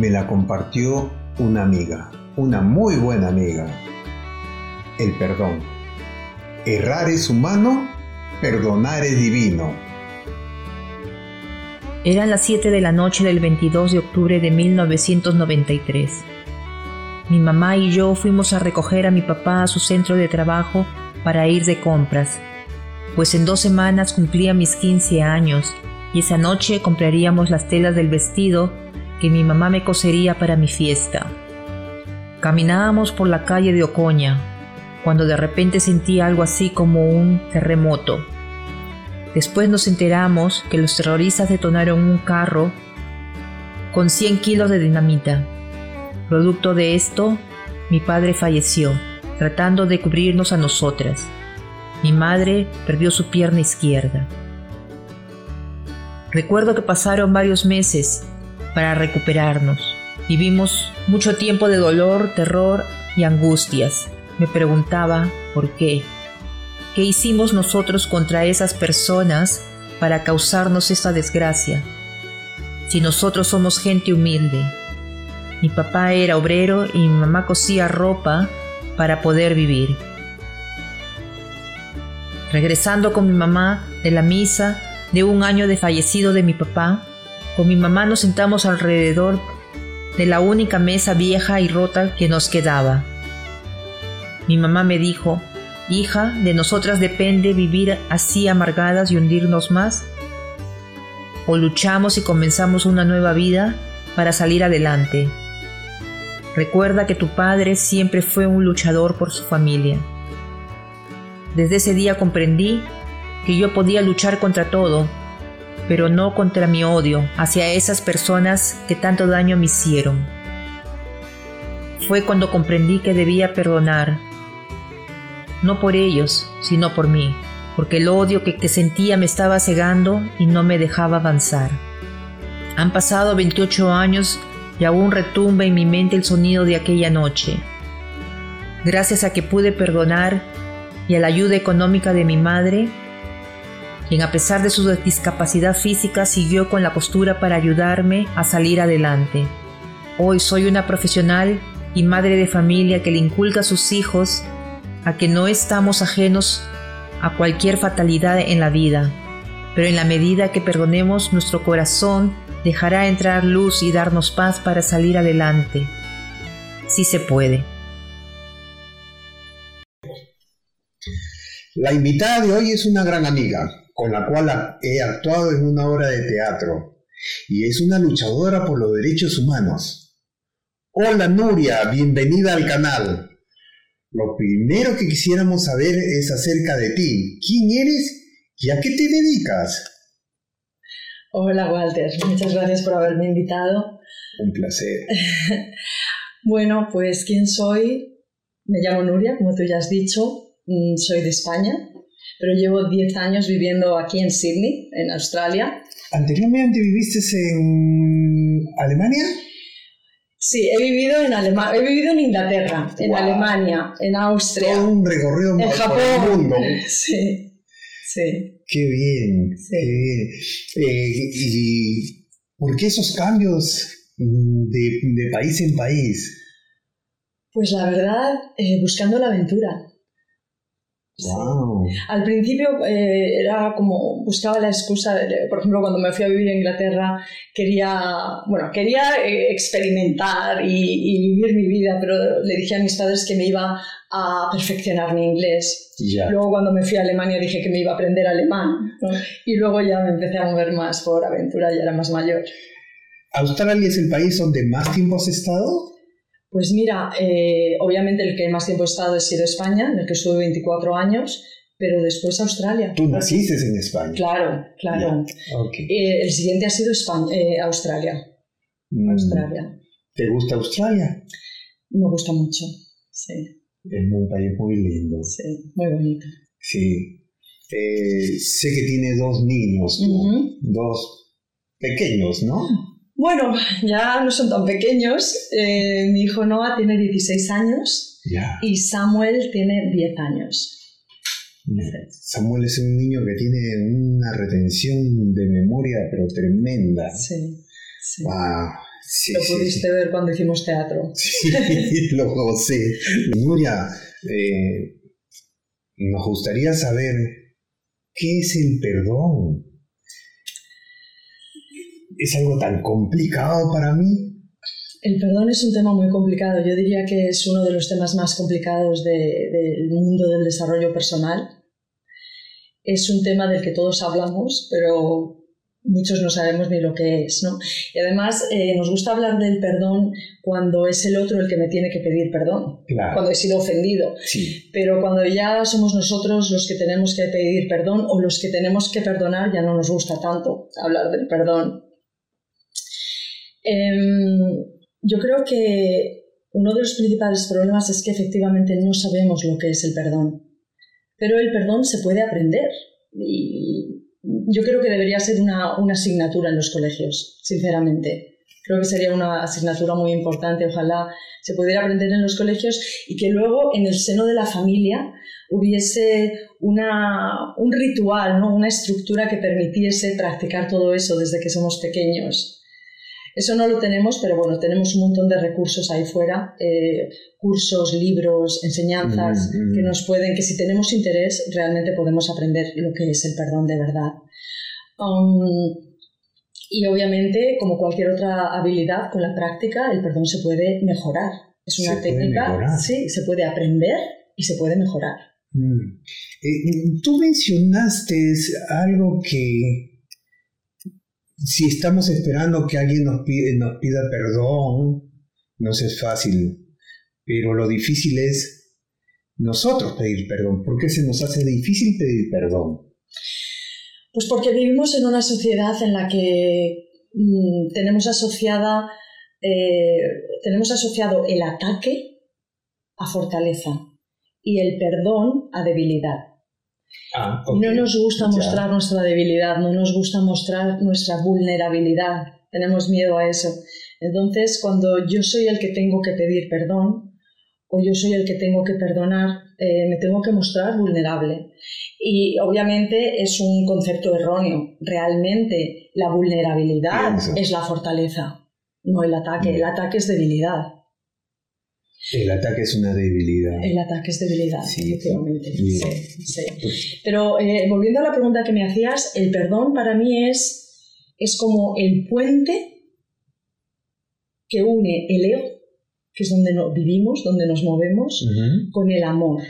me la compartió una amiga, una muy buena amiga. El perdón. Errar es humano, perdonar es divino. Eran las 7 de la noche del 22 de octubre de 1993. Mi mamá y yo fuimos a recoger a mi papá a su centro de trabajo para ir de compras, pues en dos semanas cumplía mis 15 años y esa noche compraríamos las telas del vestido que mi mamá me cosería para mi fiesta. Caminábamos por la calle de Ocoña, cuando de repente sentí algo así como un terremoto. Después nos enteramos que los terroristas detonaron un carro con 100 kilos de dinamita. Producto de esto, mi padre falleció, tratando de cubrirnos a nosotras. Mi madre perdió su pierna izquierda. Recuerdo que pasaron varios meses para recuperarnos. Vivimos mucho tiempo de dolor, terror y angustias. Me preguntaba por qué. ¿Qué hicimos nosotros contra esas personas para causarnos esta desgracia? Si nosotros somos gente humilde. Mi papá era obrero y mi mamá cosía ropa para poder vivir. Regresando con mi mamá de la misa de un año de fallecido de mi papá, con mi mamá nos sentamos alrededor de la única mesa vieja y rota que nos quedaba. Mi mamá me dijo, hija, de nosotras depende vivir así amargadas y hundirnos más. O luchamos y comenzamos una nueva vida para salir adelante. Recuerda que tu padre siempre fue un luchador por su familia. Desde ese día comprendí que yo podía luchar contra todo, pero no contra mi odio hacia esas personas que tanto daño me hicieron. Fue cuando comprendí que debía perdonar, no por ellos, sino por mí, porque el odio que, sentía me estaba cegando y no me dejaba avanzar. Han pasado 28 años y aún retumba en mi mente el sonido de aquella noche. Gracias a que pude perdonar y a la ayuda económica de mi madre, quien a pesar de su discapacidad física siguió con la postura para ayudarme a salir adelante. Hoy soy una profesional y madre de familia que le inculca a sus hijos a que no estamos ajenos a cualquier fatalidad en la vida, pero en la medida que perdonemos nuestro corazón dejará entrar luz y darnos paz para salir adelante. Sí se puede. La invitada de hoy es una gran amiga, con la cual he actuado en una obra de teatro y es una luchadora por los derechos humanos. Hola Nuria, bienvenida al canal. Lo primero que quisiéramos saber es acerca de ti. ¿Quién eres y a qué te dedicas? Hola Walter, muchas gracias por haberme invitado. Un placer. bueno, pues ¿quién soy? Me llamo Nuria, como tú ya has dicho, mm, soy de España, pero llevo 10 años viviendo aquí en Sydney, en Australia. ¿Anteriormente viviste en Alemania? Sí, he vivido en Alemania, he vivido en Inglaterra, en Alemania, en Austria. Todo un recorrido en Japón. por el mundo. Sí, sí. Qué bien, Sí. qué bien. Eh, ¿Y por qué esos cambios de, de país en país? Pues la verdad, eh, buscando la aventura. Sí. Al principio eh, era como buscaba la excusa, de- por ejemplo, cuando me fui a vivir a Inglaterra quería, bueno, quería eh, experimentar y, y vivir mi vida, pero le dije a mis padres que me iba a perfeccionar mi inglés. Luego cuando me fui a Alemania dije que me iba a aprender alemán ¿no? y luego ya me empecé a mover más por aventura, ya era más mayor. ¿Australia es el país donde más tiempo has estado? Pues mira, eh, obviamente el que más tiempo he estado ha sido España, en el que estuve 24 años, pero después Australia. Tú naciste en España. Claro, claro. Eh, el siguiente ha sido España, eh, Australia. mm. Australia. ¿Te gusta Australia? Me gusta mucho, sí. Es un país muy lindo. Sí, muy bonito. Sí. Sé que tiene dos niños, dos pequeños, ¿no? Bueno, ya no son tan pequeños. Eh, mi hijo Noah tiene 16 años y Samuel tiene 10 años. Samuel es un niño que tiene una retención de memoria, pero tremenda. Sí. sí. lo pudiste ver cuando hicimos teatro. Sí, lo sé. Nuria, eh, nos gustaría saber qué es el perdón. ¿Es algo tan complicado para mí? El perdón es un tema muy complicado. Yo diría que es uno de los temas más complicados del mundo del desarrollo personal. Es un tema del que todos hablamos, pero muchos no sabemos ni lo que es, ¿no? Y además eh, nos gusta hablar del perdón cuando es el otro el que me tiene que pedir perdón, cuando he sido ofendido. Pero cuando ya somos nosotros los que tenemos que pedir perdón o los que tenemos que perdonar, ya no nos gusta tanto hablar del perdón. Em, yo creo que uno de los principales problemas es que efectivamente no sabemos lo que es el perdón, pero el perdón se puede aprender y yo creo que debería ser una, una asignatura en los colegios, sinceramente. Creo que sería una asignatura muy importante, ojalá se pudiera aprender en los colegios y que luego en el seno de la familia hubiese una, un ritual, ¿no? una estructura que permitiese practicar todo eso desde que somos pequeños. Eso no lo tenemos, pero bueno, tenemos un montón de recursos ahí fuera, eh, cursos, libros, enseñanzas mm, mm. que nos pueden, que si tenemos interés, realmente podemos aprender lo que es el perdón de verdad. Um, y obviamente, como cualquier otra habilidad, con la práctica, el perdón se puede mejorar. Es una técnica, sí, se puede aprender y se puede mejorar. Mm. Eh, tú mencionaste algo que si estamos esperando que alguien nos, nos pida perdón, no es fácil, pero lo difícil es nosotros pedir perdón. ¿Por qué se nos hace difícil pedir perdón? Pues porque vivimos en una sociedad en la que mm, tenemos asociada eh, tenemos asociado el ataque a fortaleza y el perdón a debilidad. Ah, no nos gusta mostrar nuestra debilidad, no nos gusta mostrar nuestra vulnerabilidad, tenemos miedo a eso. Entonces, cuando yo soy el que tengo que pedir perdón o yo soy el que tengo que perdonar, eh, me tengo que mostrar vulnerable. Y obviamente es un concepto erróneo. Realmente la vulnerabilidad es la fortaleza, no el ataque. El ataque es debilidad. El ataque es una debilidad. El ataque es debilidad, efectivamente. Sí, sí. Pues Pero eh, volviendo a la pregunta que me hacías, el perdón para mí es, es como el puente que une el ego, que es donde vivimos, donde nos movemos, con el amor.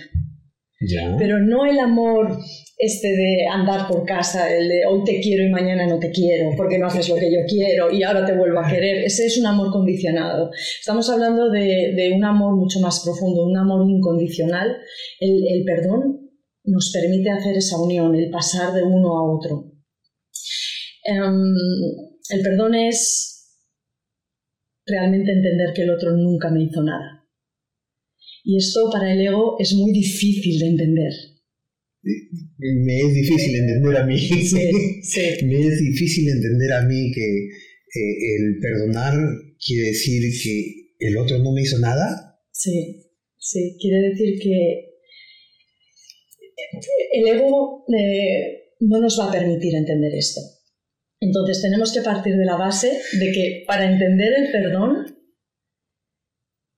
Pero no el amor este de andar por casa, el de hoy te quiero y mañana no te quiero, porque no haces lo que yo quiero y ahora te vuelvo a querer. Ese es un amor condicionado. Estamos hablando de, un amor mucho más profundo, un amor incondicional. El, perdón nos permite hacer esa unión, el pasar de uno a otro. Em, el perdón es realmente entender que el otro nunca me hizo nada y esto para el ego es muy difícil de entender. Me es difícil entender a mí. Me es difícil entender a mí que eh, el perdonar quiere decir que el otro no me hizo nada. Sí, sí, quiere decir que el ego eh, no nos va a permitir entender esto. Entonces tenemos que partir de la base de que para entender el perdón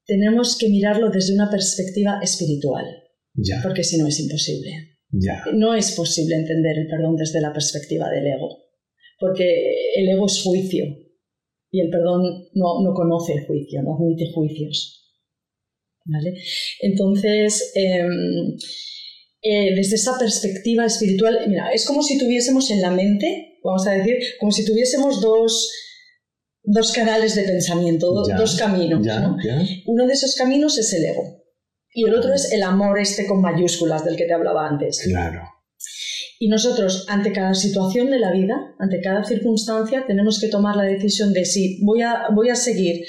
tenemos que mirarlo desde una perspectiva espiritual, porque si no es imposible. No es posible entender el perdón desde la perspectiva del ego, porque el ego es juicio y el perdón no, conoce el juicio, no admite juicios. Entonces, em, eh, desde esa perspectiva espiritual, mira, es como si tuviésemos en la mente, vamos a decir, como si tuviésemos dos dos canales de pensamiento, dos caminos. Uno de esos caminos es el ego y el otro es el amor este con mayúsculas del que te hablaba antes. Claro. Y nosotros, ante cada situación de la vida, ante cada circunstancia, tenemos que tomar la decisión de si voy a, voy a seguir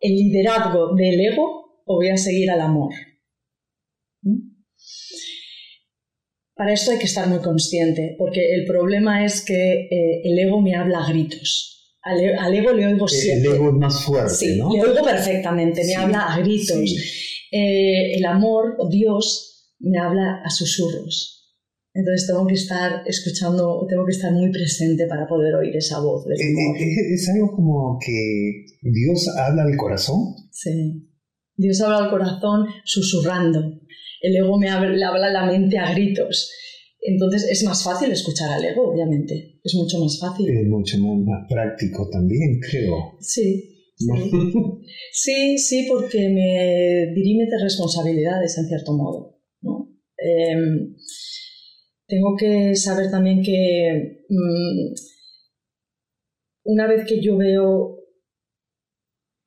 el liderazgo del ego o voy a seguir al amor. ¿Mm? Para esto hay que estar muy consciente, porque el problema es que eh, el ego me habla a gritos. Al, e, ego le oigo siempre. El ego es más fuerte, sí, ¿no? Le oigo perfectamente, me habla a gritos. Eh, el amor Dios me habla a susurros. Entonces tengo que estar escuchando, tengo que estar muy presente para poder oír esa voz del eh, amor. ¿Es algo como que Dios habla al corazón? Sí. Dios habla al corazón susurrando el ego me habla, le habla la mente a gritos. Entonces es más fácil escuchar al ego, obviamente. Es mucho más fácil. Es mucho más práctico también, creo. Sí. Sí, sí, porque me dirime de responsabilidades en cierto modo. Em, tengo que saber también que mm, una vez que yo veo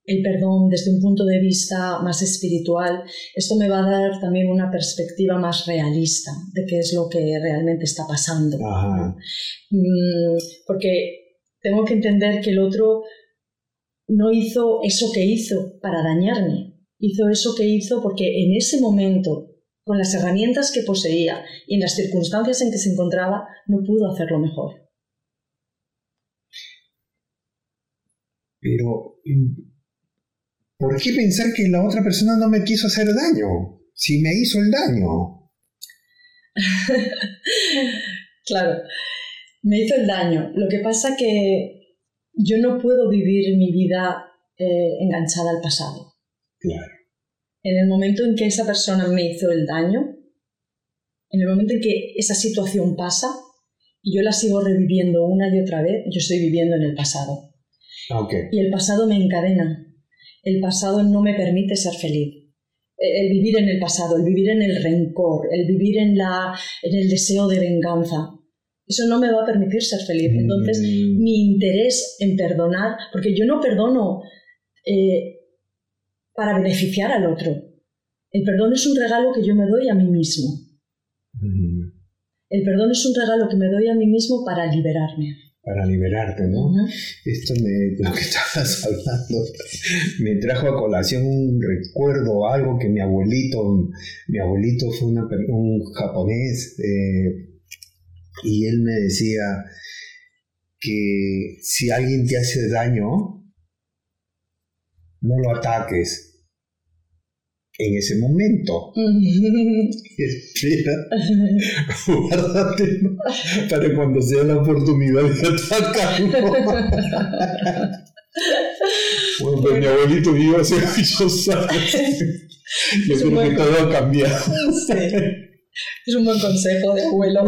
el perdón desde un punto de vista más espiritual, esto me va a dar también una perspectiva más realista de qué es lo que realmente está pasando. Mm, porque tengo que entender que el otro no hizo eso que hizo para dañarme, hizo eso que hizo porque en ese momento, con las herramientas que poseía y en las circunstancias en que se encontraba, no pudo hacerlo mejor. Pero ¿Por qué pensar que la otra persona no me quiso hacer daño? Si me hizo el daño. claro, me hizo el daño. Lo que pasa que yo no puedo vivir mi vida eh, enganchada al pasado. Claro. En el momento en que esa persona me hizo el daño, en el momento en que esa situación pasa y yo la sigo reviviendo una y otra vez, yo estoy viviendo en el pasado. Okay. Y el pasado me encadena el pasado no me permite ser feliz. E, el vivir en el pasado, el vivir en el rencor, el vivir en, la, en el deseo de venganza, eso no me va a permitir ser feliz. Entonces, mm. mi interés en perdonar, porque yo no perdono eh, para beneficiar al otro. El perdón es un regalo que yo me doy a mí mismo. Mm. El perdón es un regalo que me doy a mí mismo para liberarme para liberarte, ¿no? Esto me, lo que estabas hablando me trajo a colación un recuerdo, algo que mi abuelito, mi abuelito fue un japonés eh, y él me decía que si alguien te hace daño, no lo ataques, en ese momento. Espera, guárdate para cuando sea la oportunidad de atacarlo. bueno, pues mi abuelito vivo hace muchos años. Yo creo que todo ha cambiado. Sí. Es un buen consejo de abuelo.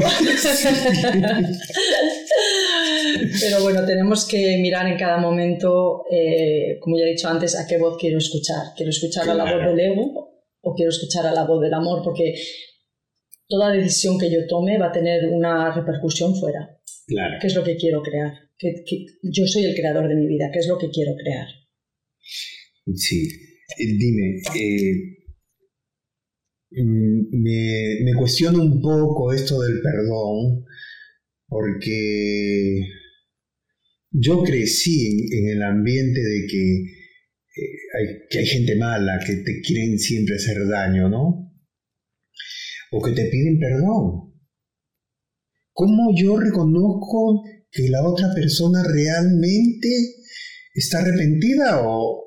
Pero bueno, tenemos que mirar en cada momento, eh, como ya he dicho antes, a qué voz quiero escuchar. ¿Quiero escuchar a la voz del ego o quiero escuchar a la voz del amor? Porque toda decisión que yo tome va a tener una repercusión fuera. Claro. ¿Qué es lo que quiero crear? Que, yo soy el creador de mi vida. ¿Qué es lo que quiero crear? Sí. Eh, dime, eh, mm, me, me cuestiono un poco esto del perdón porque yo crecí en, el ambiente de que, hay, que hay gente mala, que te quieren siempre hacer daño, ¿no? O que te piden perdón. ¿Cómo yo reconozco que la otra persona realmente está arrepentida o,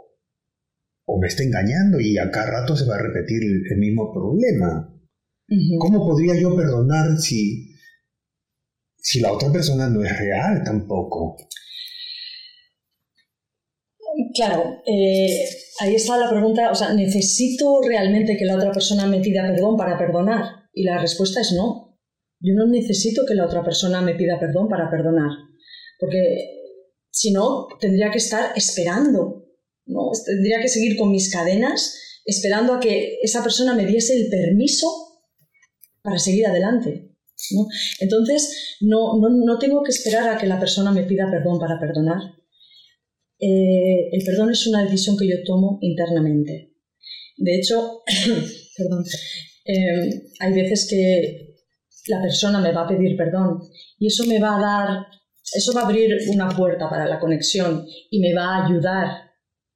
o me está engañando y a cada rato se va a repetir el, mismo problema? ¿Cómo podría yo perdonar si, si la otra persona no es real tampoco? Claro, eh, ahí está la pregunta, o sea, ¿necesito realmente que la otra persona me pida perdón para perdonar? Y la respuesta es no. Yo no necesito que la otra persona me pida perdón para perdonar, porque si no, tendría que estar esperando, ¿no? Tendría que seguir con mis cadenas esperando a que esa persona me diese el permiso para seguir adelante. ¿no? Entonces, no, no, no tengo que esperar a que la persona me pida perdón para perdonar eh, el perdón es una decisión que yo tomo internamente. De hecho, perdón, eh, hay veces que la persona me va a pedir perdón y eso me va a dar, eso va a abrir una puerta para la conexión y me va a ayudar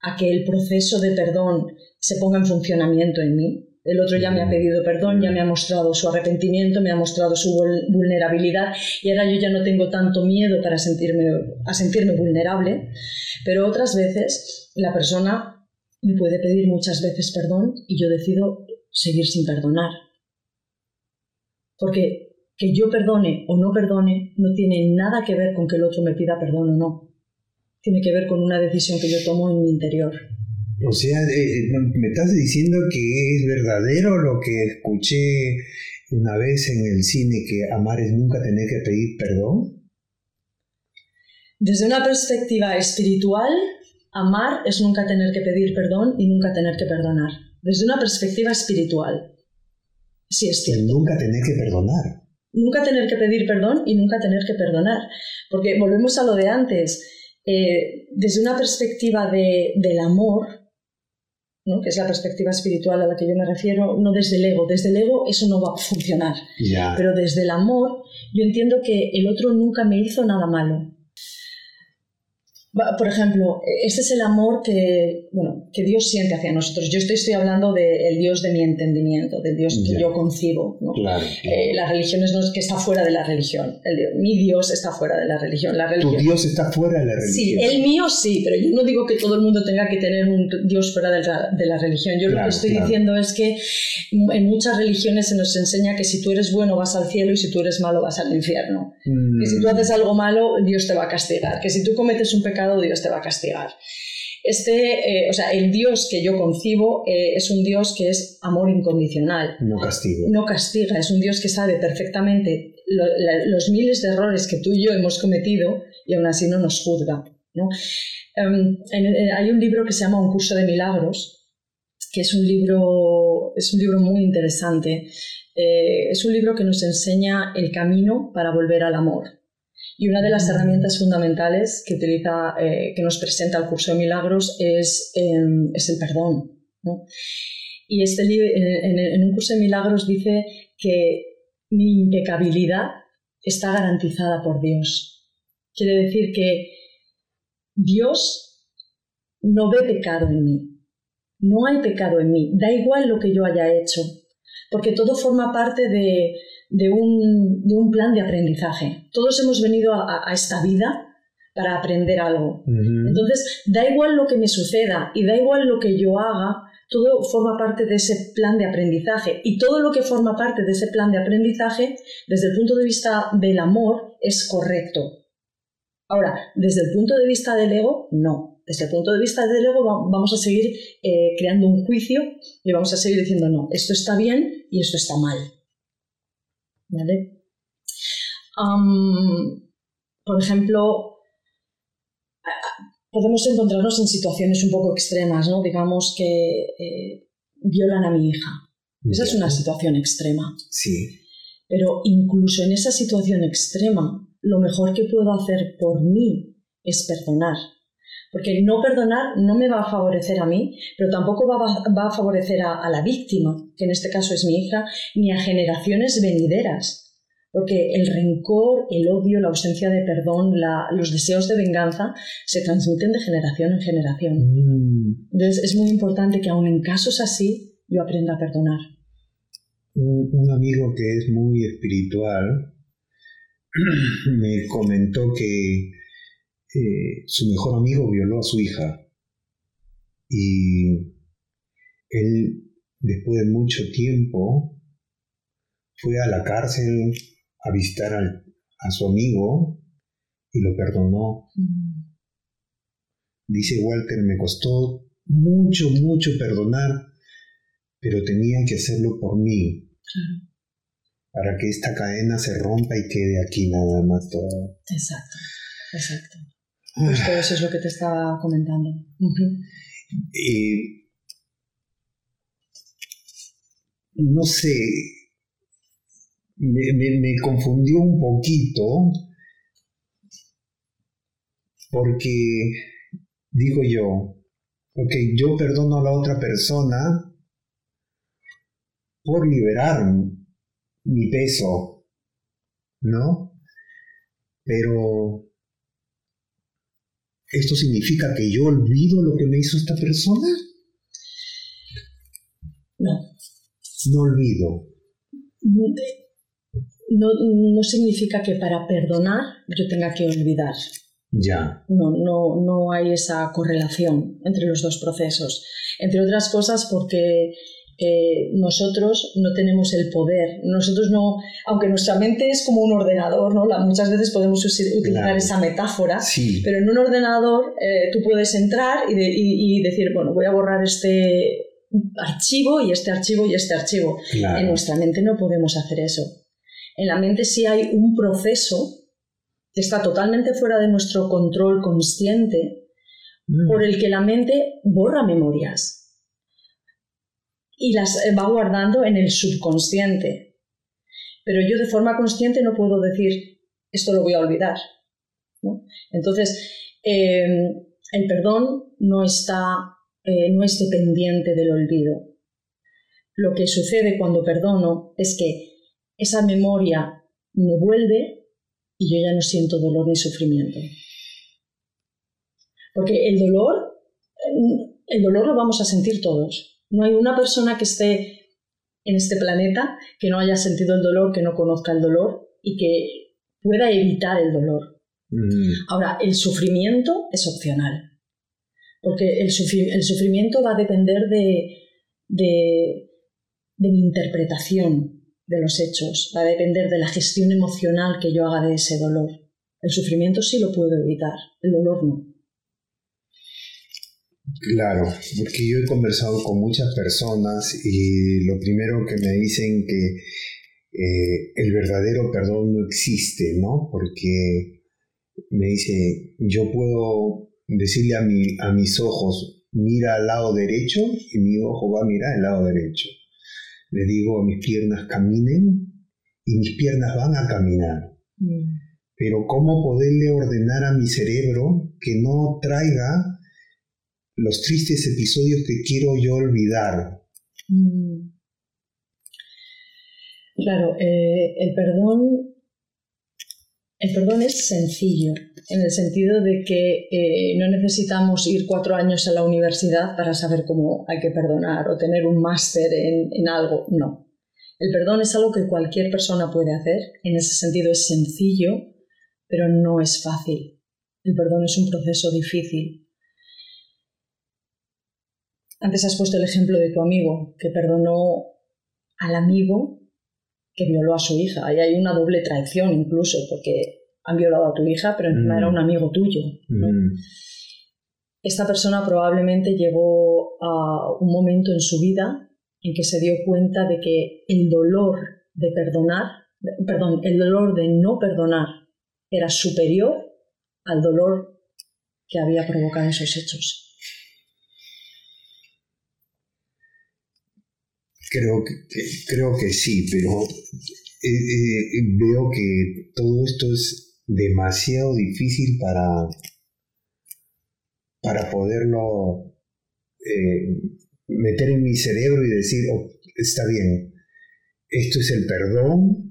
a que el proceso de perdón se ponga en funcionamiento en mí. El otro ya me ha pedido perdón, ya me ha mostrado su arrepentimiento, me ha mostrado su vulnerabilidad y ahora yo ya no tengo tanto miedo para sentirme, a sentirme vulnerable, pero otras veces la persona me puede pedir muchas veces perdón y yo decido seguir sin perdonar. Porque que yo perdone o no perdone no tiene nada que ver con que el otro me pida perdón o no. Tiene que ver con una decisión que yo tomo en mi interior. O sea, eh, eh, me estás diciendo que es verdadero lo que escuché una vez en el cine, que amar es nunca tener que pedir perdón. Desde una perspectiva espiritual, amar es nunca tener que pedir perdón y nunca tener que perdonar. Desde una perspectiva espiritual. Sí, es cierto. nunca tener que perdonar. Nunca tener que pedir perdón y nunca tener que perdonar. Porque volvemos a lo de antes. Eh, desde una perspectiva de, del amor, que es la perspectiva espiritual a la que yo me refiero, no desde el ego. Desde el ego eso no va a funcionar. Pero desde el amor yo entiendo que el otro nunca me hizo nada malo. Por ejemplo, este es el amor que, bueno, que Dios siente hacia nosotros. Yo estoy, estoy hablando del Dios de mi entendimiento, del Dios que yo concibo. ¿no? Claro, eh, las religiones no es que está fuera de la religión. El mi Dios está fuera de la religión. La religión. Tu Dios está fuera de la religión. Sí, el mío sí, pero yo no digo que todo el mundo tenga que tener un Dios fuera de la, de la religión. Yo lo que estoy diciendo es que en muchas religiones se nos enseña que si tú eres bueno vas al cielo y si tú eres malo vas al infierno. Que si tú mm. haces algo malo, Dios te va a castigar. Que si tú cometes un pecado, Dios te va a castigar. Este, eh, o sea, el Dios que yo concibo eh, es un Dios que es amor incondicional. No castiga. No castiga, es un Dios que sabe perfectamente los miles de errores que tú y yo hemos cometido y aún así no nos juzga. Em, hay un libro que se llama Un curso de milagros, que es un libro, es un libro muy interesante. Eh, es un libro que nos enseña el camino para volver al amor. Y una de las herramientas fundamentales que, utiliza, eh, que nos presenta el curso de milagros es, em, es el perdón. Y este, en, en un curso de milagros dice que mi impecabilidad está garantizada por Dios. Quiere decir que Dios no ve pecado en mí. No hay pecado en mí. Da igual lo que yo haya hecho. Porque todo forma parte de, de un, de un plan de aprendizaje. Todos hemos venido a, esta vida para aprender algo. Entonces, da igual lo que me suceda y da igual lo que yo haga, todo forma parte de ese plan de aprendizaje. Y todo lo que forma parte de ese plan de aprendizaje, desde el punto de vista del amor, es correcto. Ahora, desde el punto de vista del ego, no. Desde el punto de vista del ego vamos a seguir eh, creando un juicio y vamos a seguir diciendo, no, esto está bien y esto está mal. ¿Vale? por ejemplo, podemos encontrarnos en situaciones un poco extremas, ¿no? Digamos que eh, violan a mi hija. Esa es una situación extrema. Sí. Pero incluso en esa situación extrema, lo mejor que puedo hacer por mí es perdonar. Porque no perdonar no me va a favorecer a mí, pero tampoco va, a favorecer a, la víctima, que en este caso es mi hija, ni a generaciones venideras. Porque el rencor, el odio, la ausencia de perdón, los deseos de venganza se transmiten de generación en generación. Mm. Entonces es muy importante que aun en casos así yo aprenda a perdonar. Un, amigo que es muy espiritual me comentó que eh, su mejor amigo violó a su hija y él, después de mucho tiempo, fue a la cárcel a visitar a su amigo y lo perdonó. Mm. Dice Walter, me costó mucho, mucho perdonar, pero tenía que hacerlo por mí. Para que esta cadena se rompa y quede aquí nada más todo. Exacto, exacto. Justo eso es lo que te estaba comentando. No sé, me, confundió un poquito porque digo yo, ok, yo perdono a la otra persona por liberar mi peso, ¿no? Pero ¿esto significa que yo olvido lo que me hizo esta persona? No olvido. No, no significa que para perdonar yo tenga que olvidar. Ya. No, no, no hay esa correlación entre los dos procesos. Entre otras cosas porque eh, nosotros no tenemos el poder. Nosotros no, aunque nuestra mente es como un ordenador, ¿no? muchas veces podemos utilizar esa metáfora, pero en un ordenador eh, tú puedes entrar y, decir, bueno, voy a borrar este archivo y este archivo y este archivo. En nuestra mente no podemos hacer eso. En la mente sí hay un proceso que está totalmente fuera de nuestro control consciente, mm. por el que la mente borra memorias y las va guardando en el subconsciente. Pero yo de forma consciente no puedo decir, esto lo voy a olvidar. Entonces, em, el perdón no, está, eh, no es dependiente del olvido. Lo que sucede cuando perdono es que esa memoria me vuelve y yo ya no siento dolor ni sufrimiento. Porque el dolor, el dolor lo vamos a sentir todos. No hay una persona que esté en este planeta que no haya sentido el dolor, que no conozca el dolor y que pueda evitar el dolor. Mm. Ahora, el sufrimiento es opcional, porque el, sufrimiento va a depender de, de, mi interpretación de los hechos, va a depender de la gestión emocional que yo haga de ese dolor. El sufrimiento sí lo puedo evitar, el dolor no. Claro, porque yo he conversado con muchas personas y lo primero que me dicen que eh, el verdadero perdón no existe, ¿no? Porque me dice, yo puedo decirle a, mi, a mis ojos, mira al lado derecho y mi ojo va a mirar al lado derecho. Le digo a mis piernas caminen y mis piernas van a caminar. Mm. Pero ¿cómo poderle ordenar a mi cerebro que no traiga los tristes episodios que quiero yo olvidar. Mm. Claro, eh, el perdón. El perdón es sencillo, en el sentido de que eh, no necesitamos ir cuatro años a la universidad para saber cómo hay que perdonar o tener un máster en, en algo. No. El perdón es algo que cualquier persona puede hacer. En ese sentido es sencillo, pero no es fácil. El perdón es un proceso difícil. Antes has puesto el ejemplo de tu amigo, que perdonó al amigo que violó a su hija. Ahí hay una doble traición incluso, porque han violado a tu hija, pero era mm. un amigo tuyo. Mm. Esta persona probablemente llegó a un momento en su vida en que se dio cuenta de que el dolor de perdonar, perdón, el dolor de no perdonar era superior al dolor que había provocado esos hechos. Creo que, creo que sí, pero eh, eh, veo que todo esto es demasiado difícil para, para poderlo eh, meter en mi cerebro y decir, oh, está bien, esto es el perdón.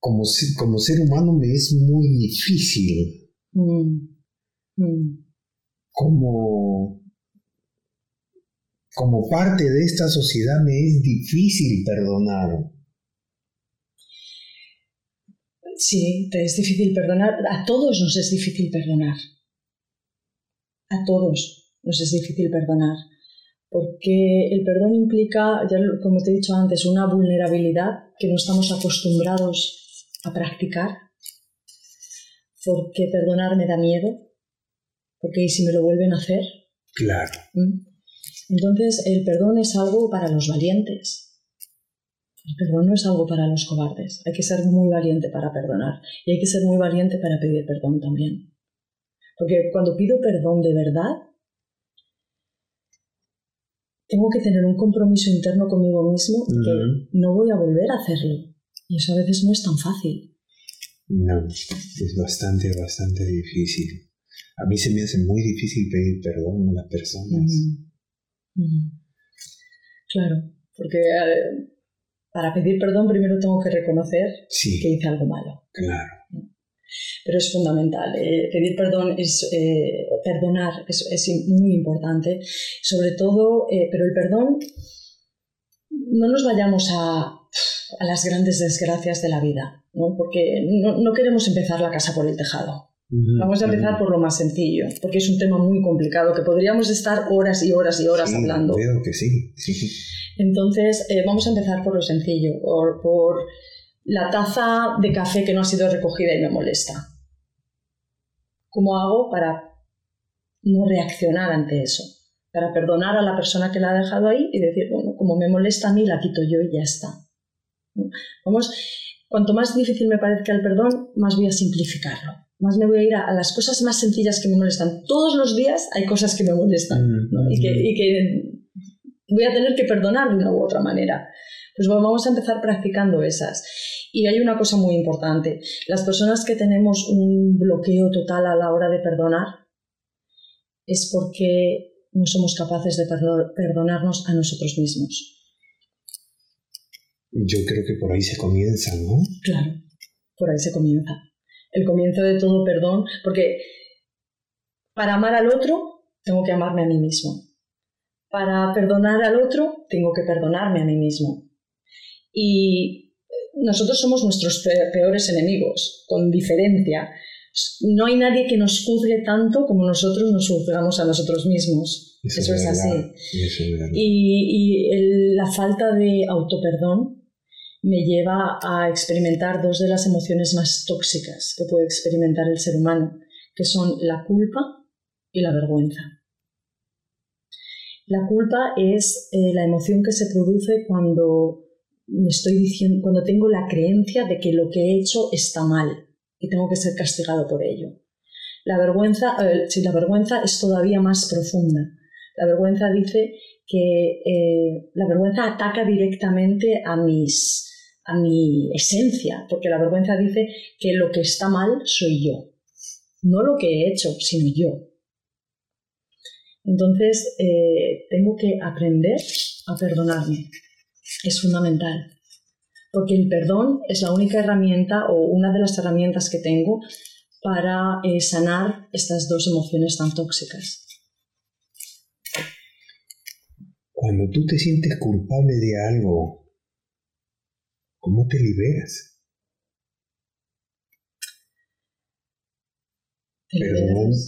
como, como ser humano me es muy difícil. Mm, mm como, como parte de esta sociedad me es difícil perdonar. Sí, te es difícil perdonar. A todos nos es difícil perdonar. A todos nos es difícil perdonar. Porque el perdón implica, ya como te he dicho antes, una vulnerabilidad que no estamos acostumbrados a practicar. Porque perdonar me da miedo, porque si me lo vuelven a hacer? Claro. ¿Mm? Entonces, el perdón es algo para los valientes. El perdón no es algo para los cobardes. Hay que ser muy valiente para perdonar y hay que ser muy valiente para pedir perdón también. Porque cuando pido perdón de verdad, tengo que tener un compromiso interno conmigo mismo que no voy a volver a hacerlo. Y eso a veces no es tan fácil. No, es bastante, bastante difícil a mí se me hace muy difícil pedir perdón a las personas. Claro. Porque eh, para pedir perdón primero tengo que reconocer que hice algo malo. Claro. Pero es fundamental. Eh, pedir perdón es eh, perdonar es, es, muy importante. Sobre todo, pero el perdón no nos vayamos a, a las grandes desgracias de la vida, ¿no? porque no, no queremos empezar la casa por el tejado. Vamos a empezar por lo más sencillo, porque es un tema muy complicado que podríamos estar horas y horas y horas hablando. Creo que sí. Entonces, eh, vamos a empezar por lo sencillo, por, por la taza de café que no ha sido recogida y me molesta. ¿Cómo hago para no reaccionar ante eso? Para perdonar a la persona que la ha dejado ahí y decir, bueno, como me molesta a mí, la quito yo y ya está. Vamos, cuanto más difícil me parezca el perdón, más voy a simplificarlo más me voy a ir a, las cosas más sencillas que me molestan. Todos los días hay cosas que me molestan mm, y, que, voy a tener que perdonar de una u otra manera. Pues vamos a empezar practicando esas. Y hay una cosa muy importante. Las personas que tenemos un bloqueo total a la hora de perdonar es porque no somos capaces de perdonarnos a nosotros mismos. Yo creo que por ahí se comienza, ¿no? Claro, por ahí se comienza el comienzo de todo perdón, porque para amar al otro tengo que amarme a mí mismo. Para perdonar al otro tengo que perdonarme a mí mismo. Y nosotros somos nuestros peores enemigos, con diferencia. No hay nadie que nos juzgue tanto como nosotros nos juzgamos a nosotros mismos. Eso, es, así. y, y la falta de autoperdón me lleva a experimentar dos de las emociones más tóxicas que puede experimentar el ser humano, que son la culpa y la vergüenza. La culpa es eh, la emoción que se produce cuando me estoy diciendo, cuando tengo la creencia de que lo que he hecho está mal y tengo que ser castigado por ello. La vergüenza, si la vergüenza es todavía más profunda. La vergüenza dice que eh, la vergüenza ataca directamente a mis a mi esencia, porque la vergüenza dice que lo que está mal soy yo, no lo que he hecho, sino yo. Entonces, eh, tengo que aprender a perdonarme. Es fundamental, porque el perdón es la única herramienta o una de las herramientas que tengo para eh, sanar estas dos emociones tan tóxicas. Cuando tú te sientes culpable de algo ¿Cómo te liberas?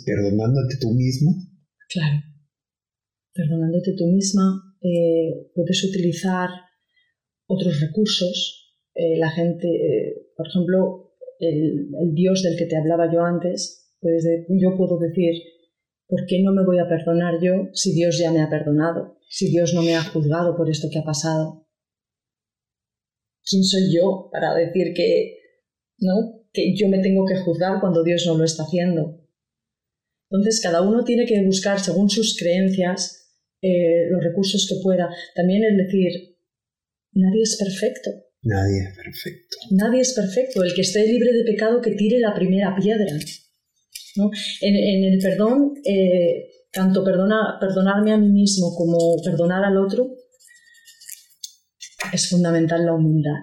perdonándote tú misma. Claro. Perdonándote tú misma, eh, puedes utilizar otros recursos. Eh, la gente, eh, por ejemplo, el, Dios del que te hablaba yo antes, pues yo puedo decir, ¿por qué no me voy a perdonar yo si Dios ya me ha perdonado? Si Dios no me ha juzgado por esto que ha pasado. ¿Quién soy yo para decir que, ¿no? que yo me tengo que juzgar cuando Dios no lo está haciendo? Entonces, cada uno tiene que buscar, según sus creencias, eh, los recursos que pueda. También es decir, nadie es perfecto. Nadie es perfecto. Nadie es perfecto. El que esté libre de pecado, que tire la primera piedra. ¿no? En, el perdón, eh, tanto perdona, perdonarme a mí mismo como perdonar al otro, es fundamental la humildad.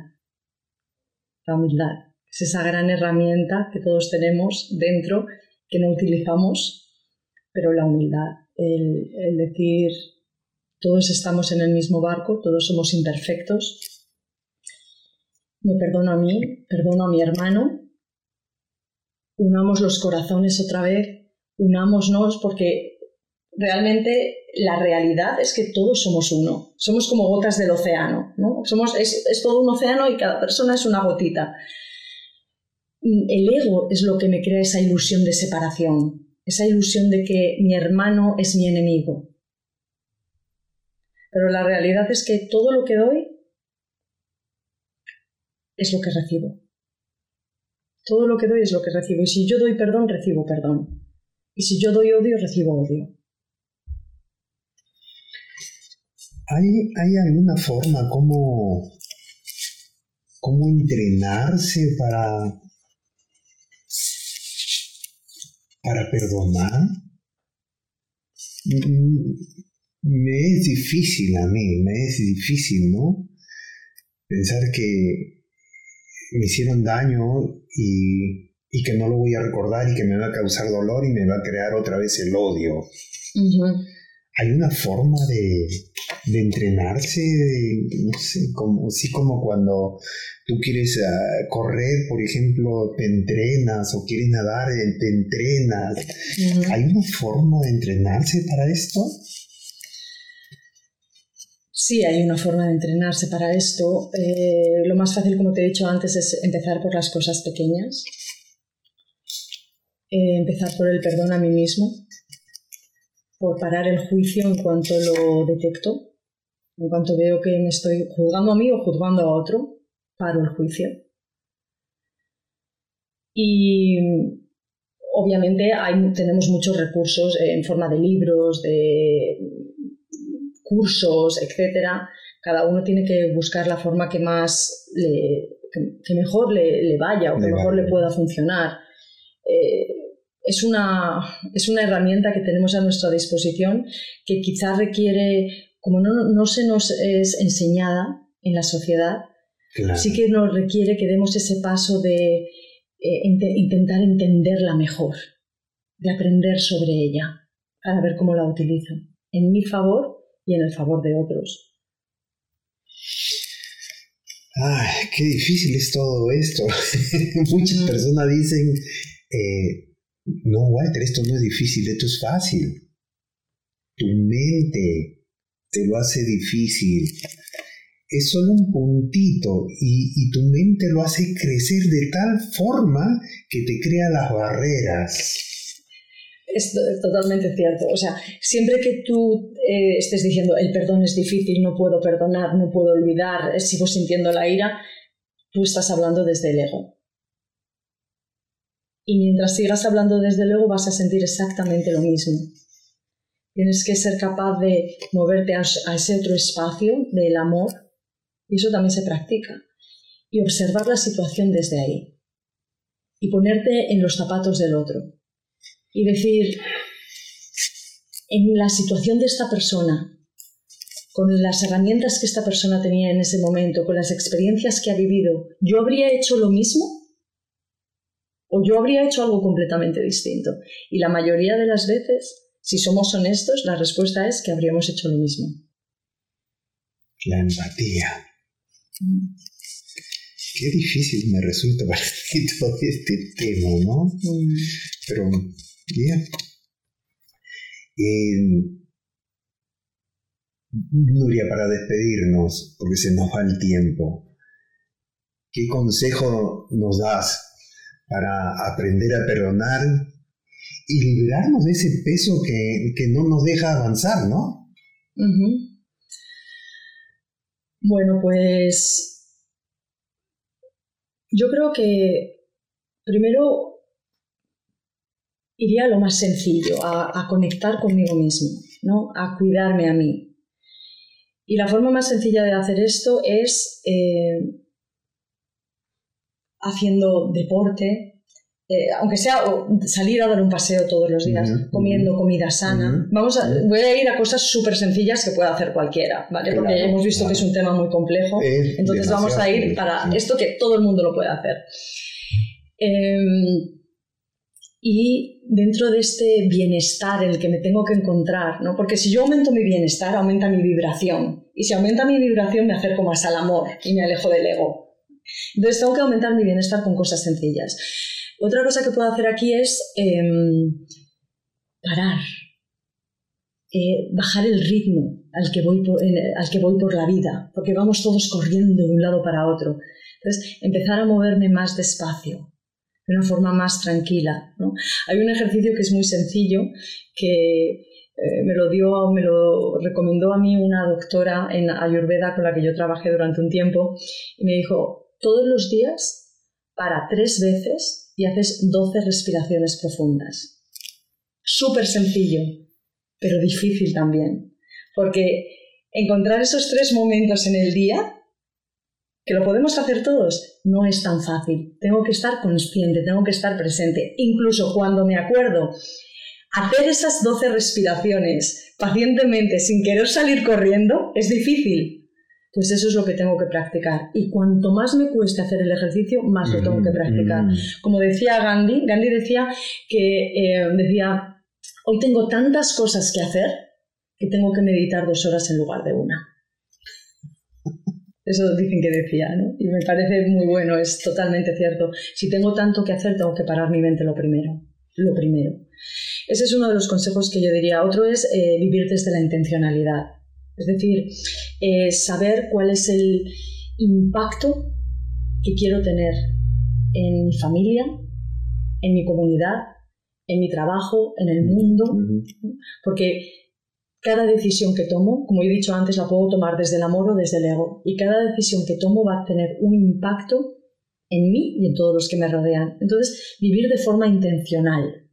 La humildad es esa gran herramienta que todos tenemos dentro que no utilizamos, pero la humildad, el, decir todos estamos en el mismo barco, todos somos imperfectos. Me perdono a mí, perdono a mi hermano. Unamos los corazones otra vez, unámonos porque realmente la realidad es que todos somos uno, somos como gotas del océano, ¿no? Somos, es, todo un océano y cada persona es una gotita. El ego es lo que me crea esa ilusión de separación, esa ilusión de que mi hermano es mi enemigo. Pero la realidad es que todo lo que doy es lo que recibo. Todo lo que doy es lo que recibo. Y si yo doy perdón, recibo perdón. Y si yo doy odio, recibo odio. ¿Hay, alguna forma como, entrenarse para, para perdonar? Mm, Me es difícil a mí, me es difícil, ¿no? Pensar que me hicieron daño y, que no lo voy a recordar y que me va a causar dolor y me va a crear otra vez el odio. Hay una forma de, de entrenarse, no sé, como, como cuando tú quieres ah, correr, por ejemplo, te entrenas o quieres nadar, eh, te entrenas. ¿Hay una forma de entrenarse para esto? Sí, hay una forma de entrenarse para esto. Eh, lo más fácil, como te he dicho antes, es empezar por las cosas pequeñas. Eh, empezar por el perdón a mí mismo, por parar el juicio en cuanto lo detecto en cuanto veo que me estoy juzgando a mí o juzgando a otro, paro el juicio. Y obviamente tenemos muchos recursos en forma de libros, de cursos, etc. Cada uno tiene que buscar la forma que más que, mejor le, vaya o que mejor le pueda funcionar. Eh, es una, es una herramienta que tenemos a nuestra disposición que quizás requiere como no, se nos es enseñada en la sociedad, sí que nos requiere que demos ese paso de eh, intentar entenderla mejor, de aprender sobre ella, para ver cómo la utilizo, en mi favor y en el favor de otros. Ay, qué difícil es todo esto. Muchas personas dicen, eh, no, Walter, esto no es difícil, esto es fácil. Tu mente te lo hace difícil. Es solo un puntito y, tu mente lo hace crecer de tal forma que te crea las barreras. Es totalmente cierto. O sea, siempre que tú eh, estés diciendo el perdón es difícil, no puedo perdonar, no puedo olvidar, eh, sigo sintiendo la ira, tú estás hablando desde el ego. Y mientras sigas hablando desde el ego vas a sentir exactamente lo mismo. Tienes que ser capaz de moverte a, ese otro espacio del amor, y eso también se practica, y observar la situación desde ahí, y ponerte en los zapatos del otro, y decir, en la situación de esta persona, con las herramientas que esta persona tenía en ese momento, con las experiencias que ha vivido, ¿yo habría hecho lo mismo? ¿O yo habría hecho algo completamente distinto? Y la mayoría de las veces si somos honestos, la respuesta es que habríamos hecho lo mismo. La empatía. Qué difícil me resulta para ti todo este tema, ¿no? Pero, bien. Nuria, para despedirnos, porque se nos va el tiempo, ¿qué consejo nos das para aprender a perdonar y liberarnos de ese peso que, no nos deja avanzar, ¿no? Bueno, pues yo creo que primero iría a lo más sencillo, a, conectar conmigo mismo, ¿no? a cuidarme a mí. Y la forma más sencilla de hacer esto es eh, haciendo deporte, eh, aunque sea salir a dar un paseo todos los días, comiendo comida sana. Vamos a, voy a ir a cosas súper sencillas que pueda hacer cualquiera, ¿vale? Porque hemos visto que es un tema muy complejo. entonces vamos a ir para esto que todo el mundo lo puede hacer. Em, y dentro de este bienestar en el que me tengo que encontrar, ¿no? Porque si yo aumento mi bienestar, aumenta mi vibración. Y si aumenta mi vibración, me acerco más al amor y me alejo del ego. Entonces tengo que aumentar mi bienestar con cosas sencillas. Otra cosa que puedo hacer aquí es em, parar, eh, bajar el ritmo al que, voy por, al que voy por la vida, porque vamos todos corriendo de un lado para otro. Entonces, empezar a moverme más despacio, de una forma más tranquila. Hay un ejercicio que es muy sencillo, que eh, me lo dio, me lo recomendó a mí una doctora en Ayurveda con la que yo trabajé durante un tiempo, y me dijo, todos los días, para tres veces, y haces 12 respiraciones profundas. Súper sencillo, pero difícil también, porque encontrar esos tres momentos en el día, que lo podemos hacer todos, no es tan fácil. Tengo que estar consciente, tengo que estar presente. Incluso cuando me acuerdo hacer esas 12 respiraciones pacientemente sin querer salir corriendo es difícil. Pues eso es lo que tengo que practicar. Y cuanto más me cueste hacer el ejercicio, más lo tengo que practicar. Mm. Como decía Gandhi, Gandhi decía que eh, decía, hoy tengo tantas cosas que hacer que tengo que meditar dos horas en lugar de una. Eso dicen que decía, ¿no? Y me parece muy bueno, es totalmente cierto. Si tengo tanto que hacer, tengo que parar mi mente lo primero. Lo primero. Ese es uno de los consejos que yo diría. Otro es eh, vivir desde la intencionalidad. Es decir, eh, saber cuál es el impacto que quiero tener en mi familia, en mi comunidad, en mi trabajo, en el mundo, porque cada decisión que tomo, como he dicho antes, la puedo tomar desde el amor o desde el ego, y cada decisión que tomo va a tener un impacto en mí y en todos los que me rodean. Entonces, vivir de forma intencional,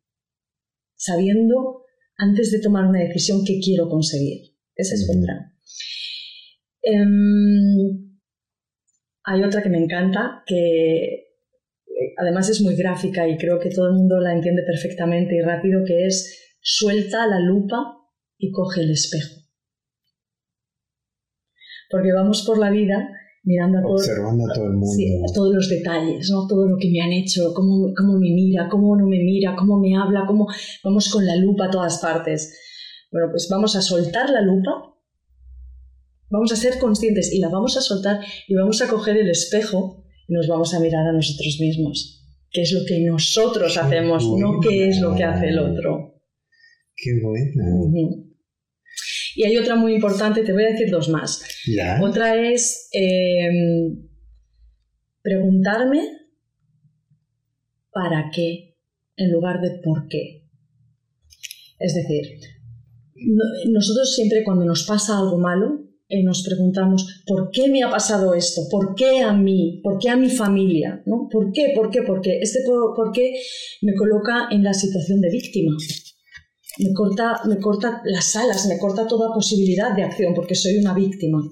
sabiendo antes de tomar una decisión qué quiero conseguir. Esa es otra. Em, hay otra que me encanta, que eh, además es muy gráfica y creo que todo el mundo la entiende perfectamente y rápido, que es suelta la lupa y coge el espejo. Porque vamos por la vida mirando a todo, Observando a todo el mundo. sí, a todos los detalles, ¿no? todo lo que me han hecho, cómo, cómo me mira, cómo no me mira, cómo me habla, cómo vamos con la lupa a todas partes. Bueno, pues vamos a soltar la lupa, vamos a ser conscientes y la vamos a soltar y vamos a coger el espejo y nos vamos a mirar a nosotros mismos. ¿Qué es lo que nosotros Qué hacemos, no qué es lo que hace el otro? Qué buena. Ujú. Y hay otra muy importante, te voy a decir dos más. ¿Ya? Otra es eh, preguntarme para qué en lugar de por qué. Es decir, no- nosotros siempre cuando nos pasa algo malo, eh, nos preguntamos, ¿por qué me ha pasado esto? ¿Por qué a mí? ¿Por qué a mi familia? ¿No? ¿Por qué? ¿Por qué? ¿Por qué? Este por, por qué me coloca en la situación de víctima. Me corta, me corta las alas, me corta toda posibilidad de acción porque soy una víctima.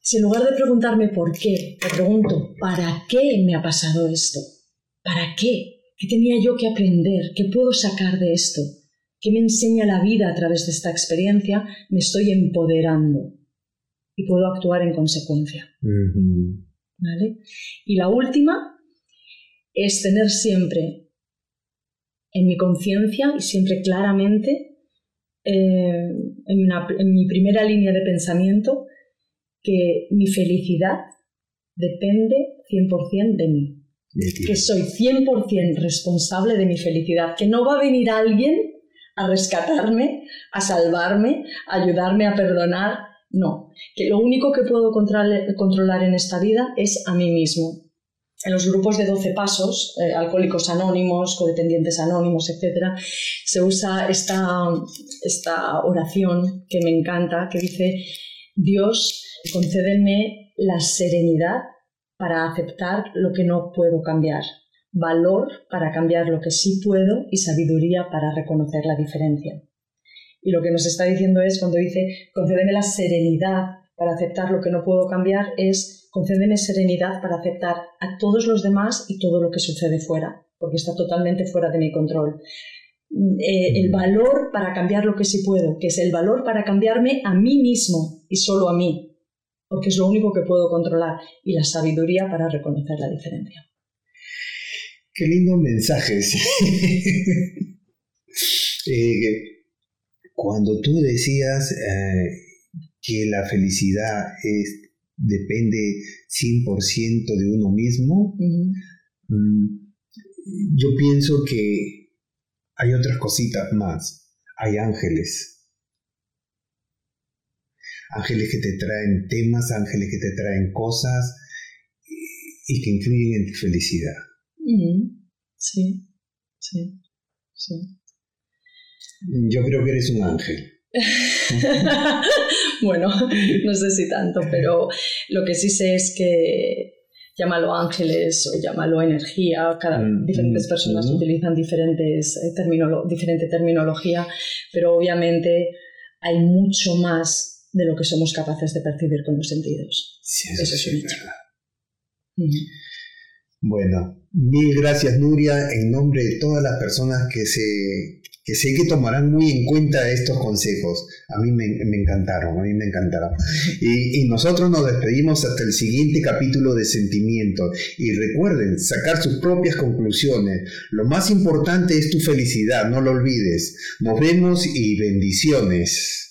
Si en lugar de preguntarme por qué, me pregunto, ¿para qué me ha pasado esto? ¿Para qué? ¿Qué tenía yo que aprender? ¿Qué puedo sacar de esto? ¿Qué me enseña la vida a través de esta experiencia? Me estoy empoderando y puedo actuar en consecuencia. ¿vale? Y la última es tener siempre en mi conciencia y siempre claramente eh, en, una- en mi primera línea de pensamiento que mi felicidad depende 100% de mí, De que soy 100% responsable de mi felicidad, que no va a venir alguien a rescatarme, a salvarme, a ayudarme a perdonar, no, que lo único que puedo control- controlar en esta vida es a mí mismo. En los grupos de 12 pasos, eh, alcohólicos anónimos, codependientes anónimos, etc., se usa esta, esta oración que me encanta, que dice, Dios, concédeme la serenidad para aceptar lo que no puedo cambiar, valor para cambiar lo que sí puedo y sabiduría para reconocer la diferencia. Y lo que nos está diciendo es, cuando dice, concédeme la serenidad para aceptar lo que no puedo cambiar, es concédeme serenidad para aceptar a todos los demás y todo lo que sucede fuera, porque está totalmente fuera de mi control. Eh, el valor para cambiar lo que sí puedo, que es el valor para cambiarme a mí mismo y solo a mí, porque es lo único que puedo controlar, y la sabiduría para reconocer la diferencia. Qué lindo mensaje. sí. Eh, cuando tú decías eh, que la felicidad es, depende 100% de uno mismo, mm, yo pienso que hay otras cositas más. Hay ángeles. Ángeles que te traen temas, ángeles que te traen cosas y- y que influyen en tu felicidad. Sí, sí, sí. Yo creo que eres un ángel. bueno, no sé si tanto, pero lo que sí sé es que llámalo ángeles o llámalo energía, cada, Mm, diferentes mm, personas mm. utilizan diferentes, eh, terminolo- diferente terminología, pero obviamente hay mucho más de lo que somos capaces de percibir con los sentidos. Sí, Eso eso es sí verdad. Bueno, mil gracias Nuria en nombre de todas las personas que se que sé que tomarán muy en cuenta estos consejos. A mí me, encantaron, a mí me encantaron. Y, nosotros nos despedimos hasta el siguiente capítulo de Sentimientos. Y recuerden, sacar sus propias conclusiones. Lo más importante es tu felicidad, no lo olvides. Nos vemos y bendiciones.